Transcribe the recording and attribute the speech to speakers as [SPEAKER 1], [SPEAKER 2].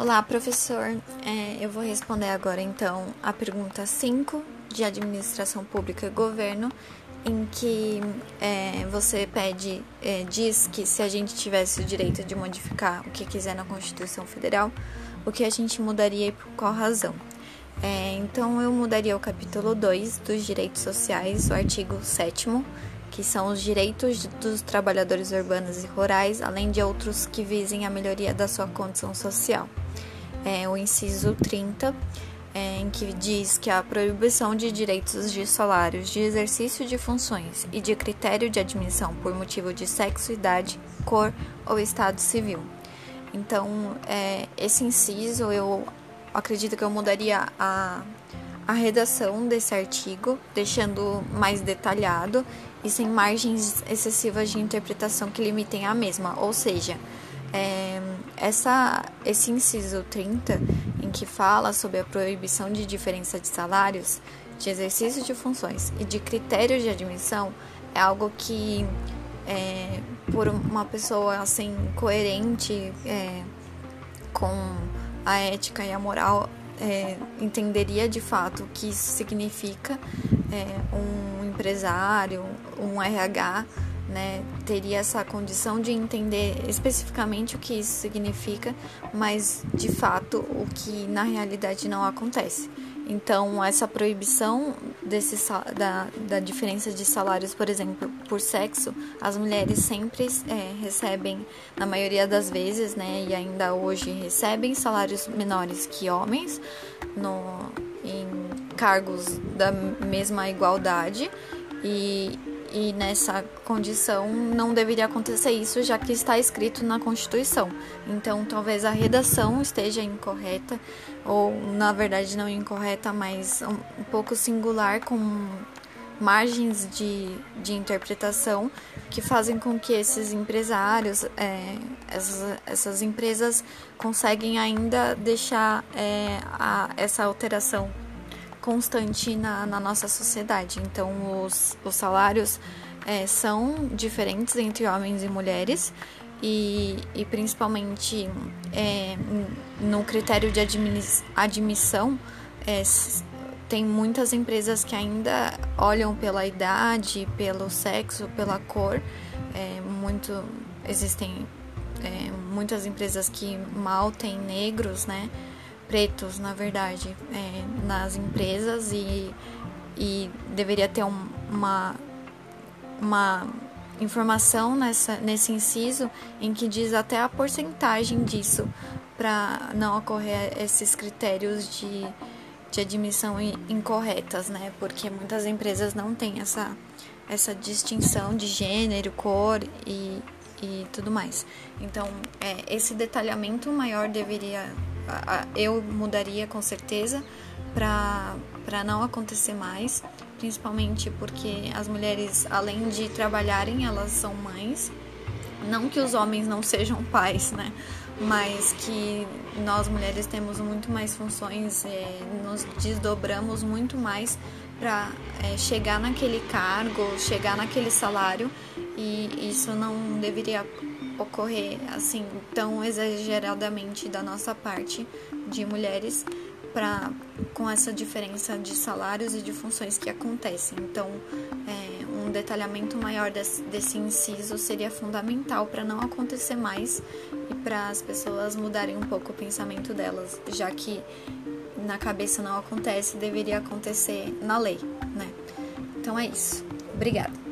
[SPEAKER 1] Olá, professor. É, eu vou responder agora então a pergunta 5 de Administração Pública e Governo, em que é, você pede, é, diz que se a gente tivesse o direito de modificar o que quiser na Constituição Federal, o que a gente mudaria e por qual razão. É, então, eu mudaria o capítulo 2 dos direitos sociais, o artigo 7 que são os direitos dos trabalhadores urbanos e rurais, além de outros que visem a melhoria da sua condição social. É, o inciso 30, é, em que diz que a proibição de direitos de salários, de exercício de funções e de critério de admissão por motivo de sexo, idade, cor ou estado civil. Então, é, esse inciso eu acredito que eu mudaria a a redação desse artigo, deixando mais detalhado e sem margens excessivas de interpretação que limitem a mesma. Ou seja, é, essa, esse inciso 30, em que fala sobre a proibição de diferença de salários, de exercício de funções e de critérios de admissão, é algo que, é, por uma pessoa assim coerente é, com a ética e a moral, é, entenderia de fato o que isso significa é, um empresário, um RH, né, teria essa condição de entender especificamente o que isso significa, mas de fato o que na realidade não acontece. Então, essa proibição desse, da, da diferença de salários, por exemplo, por sexo, as mulheres sempre é, recebem, na maioria das vezes, né, e ainda hoje recebem salários menores que homens no, em cargos da mesma igualdade e, e nessa condição não deveria acontecer isso, já que está escrito na Constituição. Então, talvez a redação esteja incorreta, ou na verdade não incorreta, mas um, pouco singular, com margens de, de interpretação que fazem com que esses empresários, é, essas, essas empresas, conseguem ainda deixar é, a, essa alteração constante na, na nossa sociedade. Então, os, os salários é, são diferentes entre homens e mulheres e, e principalmente é, no critério de admissão, é, tem muitas empresas que ainda olham pela idade, pelo sexo, pela cor. É, muito existem é, muitas empresas que mal têm negros, né? Pretos, na verdade, é, nas empresas e, e deveria ter um, uma, uma informação nessa, nesse inciso em que diz até a porcentagem disso para não ocorrer esses critérios de, de admissão incorretas, né? Porque muitas empresas não têm essa, essa distinção de gênero, cor e, e tudo mais. Então, é, esse detalhamento maior deveria eu mudaria com certeza para não acontecer mais, principalmente porque as mulheres, além de trabalharem, elas são mães. Não que os homens não sejam pais, né? Mas que nós mulheres temos muito mais funções, é, nos desdobramos muito mais para é, chegar naquele cargo, chegar naquele salário e isso não deveria ocorrer assim tão exageradamente da nossa parte de mulheres para com essa diferença de salários e de funções que acontecem. Então, é, um detalhamento maior desse, desse inciso seria fundamental para não acontecer mais e para as pessoas mudarem um pouco o pensamento delas, já que na cabeça não acontece, deveria acontecer na lei, né? Então é isso. Obrigada.